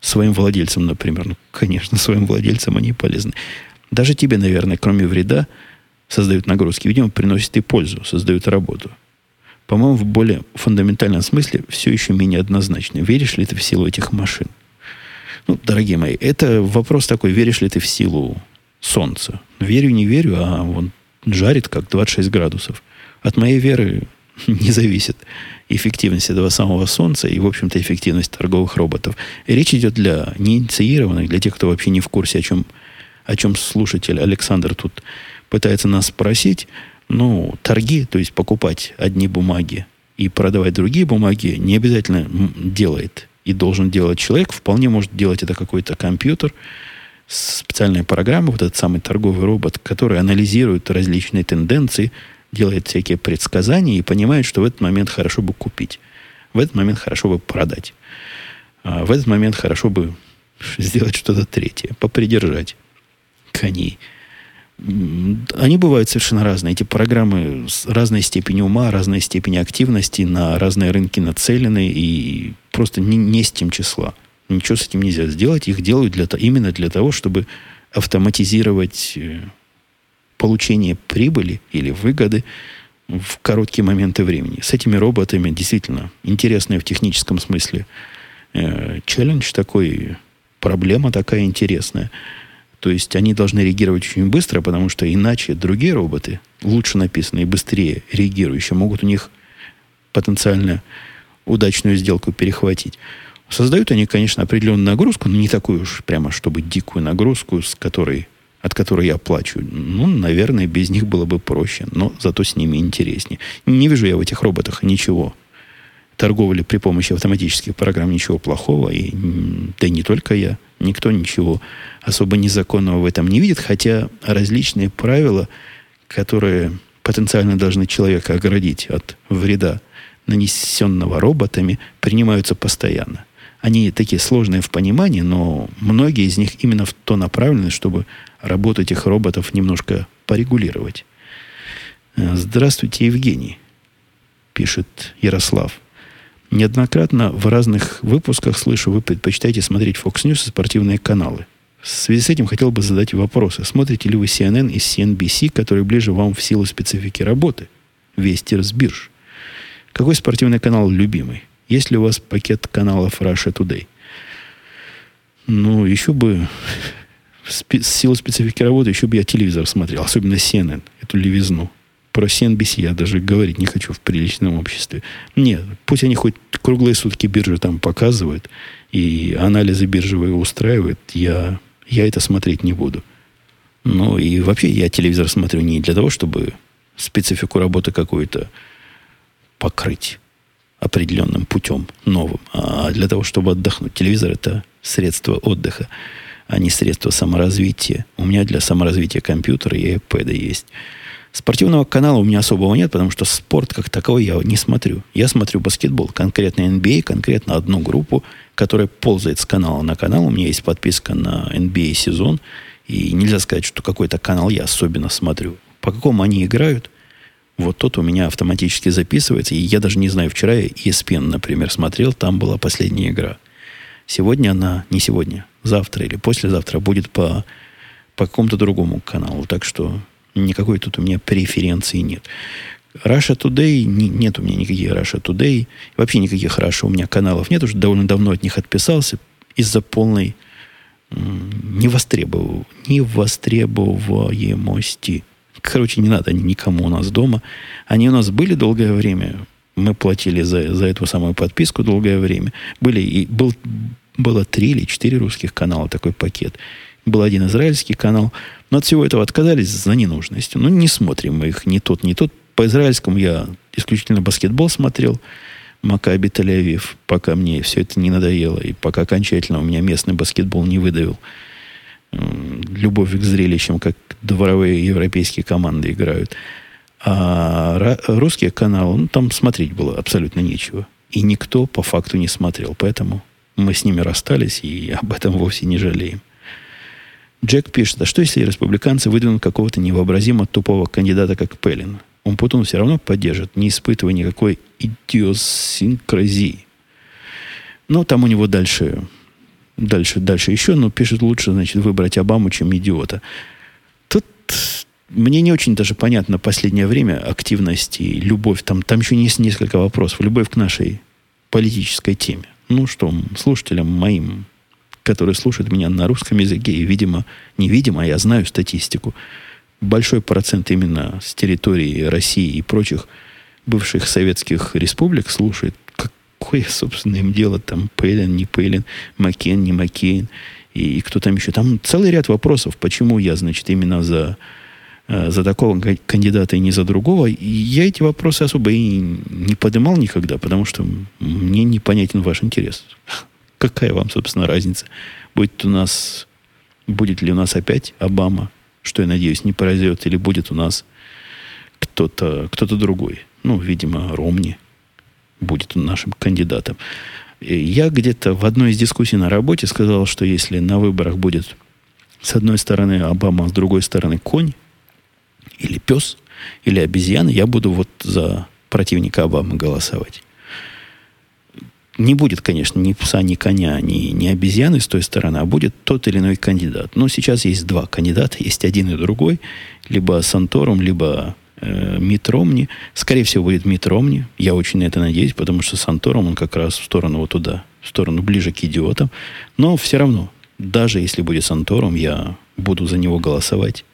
Speaker 1: Своим владельцам, например. Ну, конечно, своим владельцам они полезны. Даже тебе, наверное, кроме вреда, создают нагрузки. Видимо, приносят и пользу, создают работу. По-моему, в более фундаментальном смысле все еще менее однозначно. Веришь ли ты в силу этих машин? Ну, дорогие мои, это вопрос такой, веришь ли ты в силу солнца? Верю, не верю, а он жарит как 26 градусов. От моей веры не зависит эффективность этого самого Солнца и, в общем-то, эффективность торговых роботов. И речь идет для неинициированных, для тех, кто вообще не в курсе, о чем, о чем слушатель Александр тут пытается нас спросить. Ну, торги, то есть покупать одни бумаги и продавать другие бумаги, не обязательно делает и должен делать человек. Вполне может делать это какой-то компьютер, специальная программа, вот этот самый торговый робот, который анализирует различные тенденции – делает всякие предсказания и понимает, что в этот момент хорошо бы купить. В этот момент хорошо бы продать. А в этот момент хорошо бы сделать что-то третье, попридержать коней. Они бывают совершенно разные. Эти программы с разной степенью ума, разной степени активности, на разные рынки нацелены и просто не, не с тем числа. Ничего с этим нельзя сделать. Их делают для, именно для того, чтобы автоматизировать получения прибыли или выгоды в короткие моменты времени. С этими роботами действительно интересная в техническом смысле э, челлендж такой, проблема такая интересная. То есть они должны реагировать очень быстро, потому что иначе другие роботы, лучше написанные, быстрее реагирующие, могут у них потенциально удачную сделку перехватить. Создают они, конечно, определенную нагрузку, но не такую уж прямо, чтобы дикую нагрузку, с которой от которой я плачу, ну, наверное, без них было бы проще, но зато с ними интереснее. Не вижу я в этих роботах ничего. Торговли при помощи автоматических программ ничего плохого, и, да и не только я, никто ничего особо незаконного в этом не видит, хотя различные правила, которые потенциально должны человека оградить от вреда, нанесенного роботами, принимаются постоянно. Они такие сложные в понимании, но многие из них именно в то направлены, чтобы работу этих роботов немножко порегулировать. Э, Здравствуйте, Евгений, пишет Ярослав. Неоднократно в разных выпусках слышу, вы предпочитаете смотреть Fox News и спортивные каналы. В связи с этим хотел бы задать вопросы. Смотрите ли вы CNN и CNBC, которые ближе вам в силу специфики работы? Вести с. Какой спортивный канал любимый? Есть ли у вас пакет каналов Russia Today? Ну, еще бы с силу специфики работы еще бы я телевизор смотрел, особенно CNN, эту левизну. Про CNBC я даже говорить не хочу в приличном обществе. Нет, пусть они хоть круглые сутки биржи там показывают, и анализы биржевые устраивают, я, я это смотреть не буду. Ну и вообще я телевизор смотрю не для того, чтобы специфику работы какую-то покрыть определенным путем новым, а для того, чтобы отдохнуть. Телевизор это средство отдыха, а не средство саморазвития. У меня для саморазвития компьютера и iPad есть. Спортивного канала у меня особого нет, потому что спорт как таковой я не смотрю. Я смотрю баскетбол, конкретно NBA, конкретно одну группу, которая ползает с канала на канал. У меня есть подписка на NBA сезон, и нельзя сказать, что какой-то канал я особенно смотрю. По какому они играют, вот тот у меня автоматически записывается. И я даже не знаю, вчера я ESPN, например, смотрел, там была последняя игра. Сегодня она, не сегодня, завтра или послезавтра будет по, по какому-то другому каналу. Так что никакой тут у меня преференции нет. Russia Today, не, нет у меня никаких Russia Today, вообще никаких Russia у меня каналов нет, уже довольно давно от них отписался из-за полной невостребов... невостребуемости. Короче, не надо они никому у нас дома. Они у нас были долгое время. Мы платили за, за эту самую подписку долгое время. Были и был, было три или четыре русских канала, такой пакет. Был один израильский канал. Но от всего этого отказались за ненужностью. Ну, не смотрим мы их ни тот, ни тот. По израильскому я исключительно баскетбол смотрел. Макаби тель пока мне все это не надоело, и пока окончательно у меня местный баскетбол не выдавил любовь к зрелищам, как дворовые европейские команды играют. А русские каналы, ну, там смотреть было абсолютно нечего. И никто по факту не смотрел. Поэтому мы с ними расстались и об этом вовсе не жалеем. Джек пишет, а что если республиканцы выдвинут какого-то невообразимо тупого кандидата, как Пеллин? Он Путун все равно поддержит, не испытывая никакой идиосинкразии. Но там у него дальше дальше, дальше еще, но пишет лучше, значит, выбрать Обаму, чем идиота. Тут мне не очень даже понятно последнее время активность и любовь. Там, там еще есть несколько вопросов. Любовь к нашей политической теме. Ну что, слушателям моим, которые слушают меня на русском языке, и, видимо, невидимо, а я знаю статистику, большой процент именно с территории России и прочих бывших советских республик слушает какое, собственно, им дело там Пейлин, не Пейлин, Маккен, не Маккейн, и, и кто там еще. Там целый ряд вопросов, почему я, значит, именно за, э, за такого кандидата и не за другого. И я эти вопросы особо и не поднимал никогда, потому что мне непонятен ваш интерес. Какая вам, собственно, разница? Будет у нас, будет ли у нас опять Обама, что я надеюсь, не произойдет, или будет у нас кто-то кто другой. Ну, видимо, Ромни будет нашим кандидатом. Я где-то в одной из дискуссий на работе сказал, что если на выборах будет с одной стороны Обама, с другой стороны конь, или пес, или обезьяна, я буду вот за противника Обамы голосовать. Не будет, конечно, ни пса, ни коня, ни, ни обезьяны с той стороны, а будет тот или иной кандидат. Но сейчас есть два кандидата, есть один и другой, либо Санторум, либо э, Митромни. Скорее всего, будет Митромни. Я очень на это надеюсь, потому что Сантором он как раз в сторону вот туда, в сторону ближе к идиотам. Но все равно, даже если будет Сантором, я буду за него голосовать.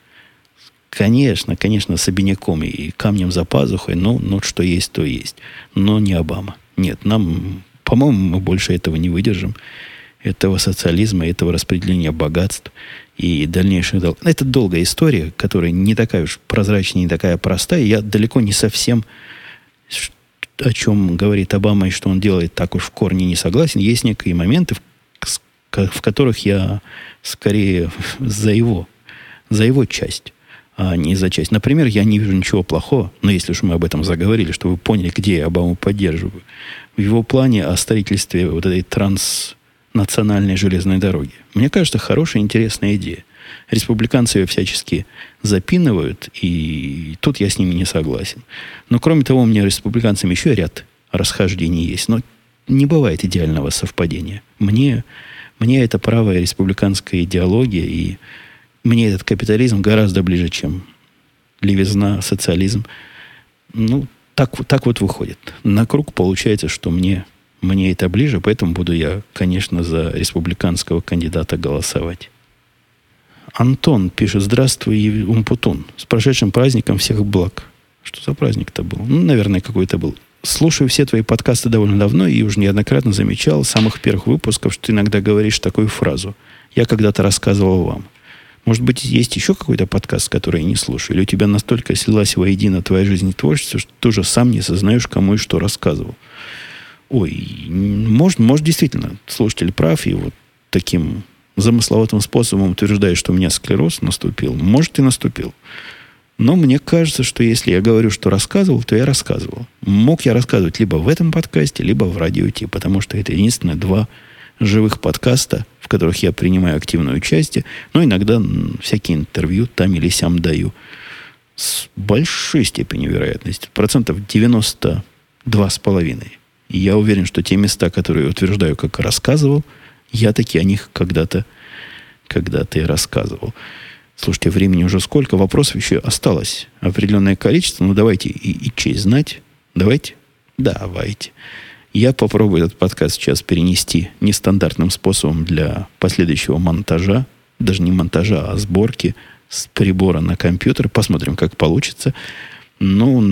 Speaker 1: Конечно, конечно, с обиняком и камнем за пазухой, но, но что есть, то есть. Но не Обама. Нет, нам, по-моему, мы больше этого не выдержим. Этого социализма, этого распределения богатств и дальнейших долгов. Это долгая история, которая не такая уж прозрачная, не такая простая. Я далеко не совсем о чем говорит Обама и что он делает, так уж в корне не согласен. Есть некие моменты, в, которых я скорее за его, за его часть, а не за часть. Например, я не вижу ничего плохого, но если уж мы об этом заговорили, что вы поняли, где я Обаму поддерживаю, в его плане о строительстве вот этой транс национальной железной дороги. Мне кажется, хорошая, интересная идея. Республиканцы ее всячески запинывают, и тут я с ними не согласен. Но кроме того, у меня республиканцам еще ряд расхождений есть. Но не бывает идеального совпадения. Мне, мне это правая республиканская идеология, и мне этот капитализм гораздо ближе, чем левизна, социализм. Ну, так, так вот выходит. На круг получается, что мне мне это ближе, поэтому буду я, конечно, за республиканского кандидата голосовать. Антон пишет, здравствуй, Умпутун. С прошедшим праздником всех благ. Что за праздник-то был? Ну, наверное, какой-то был. Слушаю все твои подкасты довольно давно и уже неоднократно замечал с самых первых выпусков, что ты иногда говоришь такую фразу. Я когда-то рассказывал вам. Может быть, есть еще какой-то подкаст, который я не слушаю? Или у тебя настолько слилась воедино твоя жизнь и творчество, что ты уже сам не сознаешь, кому и что рассказывал? Ой, может, может действительно, слушатель прав, и вот таким замысловатым способом утверждает, что у меня склероз наступил. Может, и наступил. Но мне кажется, что если я говорю, что рассказывал, то я рассказывал. Мог я рассказывать либо в этом подкасте, либо в радио Ти, потому что это единственные два живых подкаста, в которых я принимаю активное участие, но иногда всякие интервью там или сям даю. С большой степенью вероятности. Процентов 92 половиной. я уверен, что те места, которые утверждаю, как рассказывал, я таки о них когда-то когда-то и рассказывал. Слушайте, времени уже сколько, вопросов еще осталось определенное количество. Ну, давайте и, и честь знать. Давайте? Давайте. Я попробую этот подкаст сейчас перенести нестандартным способом для последующего монтажа. Даже не монтажа, а сборки с прибора на компьютер. Посмотрим, как получится. Ну,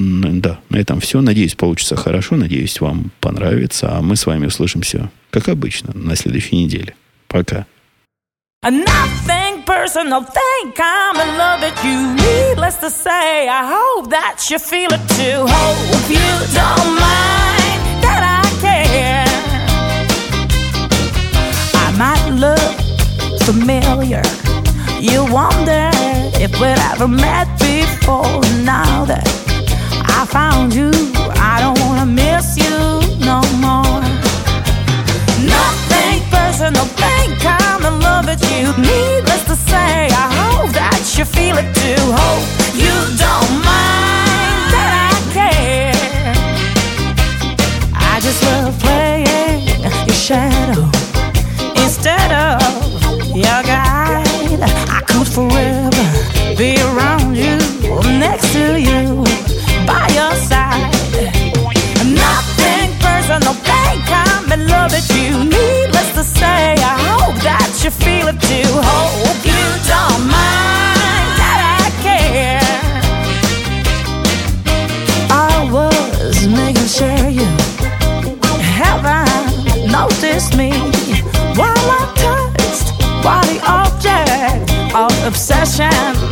Speaker 1: да, на этом все. Надеюсь, получится хорошо. Надеюсь, вам понравится. А мы с вами услышимся, как обычно, на следующей неделе. Пока. Nothing personal, think I'm in love with you. Needless to say, I hope that you feel it too. Hope you don't mind. I might look familiar. You wonder if we'd ever met before. Now that I found you, I don't wanna miss you no more. Nothing personal, I'm in love with you. Needless to say, I hope that you feel it too. Hope you don't mind that I care. I just love playing your shadow instead of your guide. I could forever be next to you, by your side. Nothing personal, think I'm in love with you. Needless to say, I hope that you feel it too. Hope you don't mind that I care. I was making sure you haven't noticed me while I touched while the object of obsession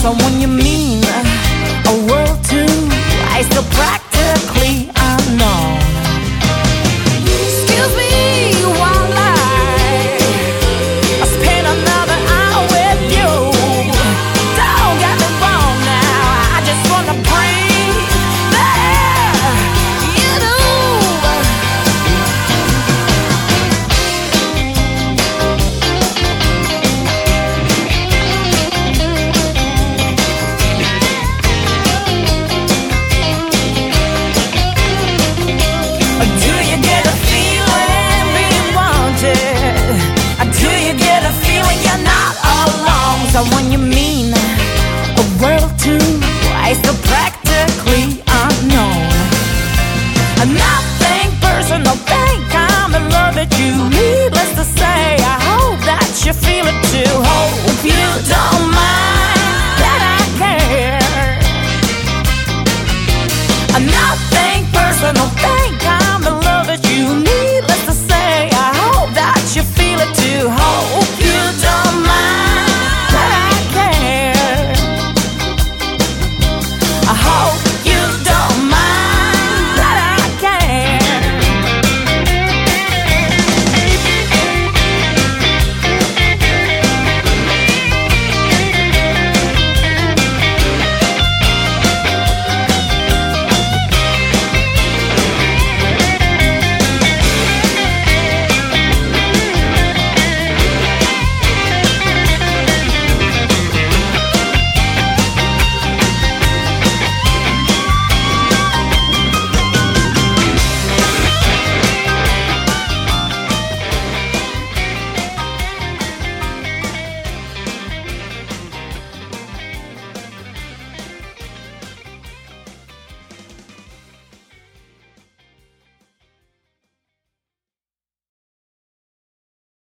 Speaker 1: someone you mean a world to. I still practice.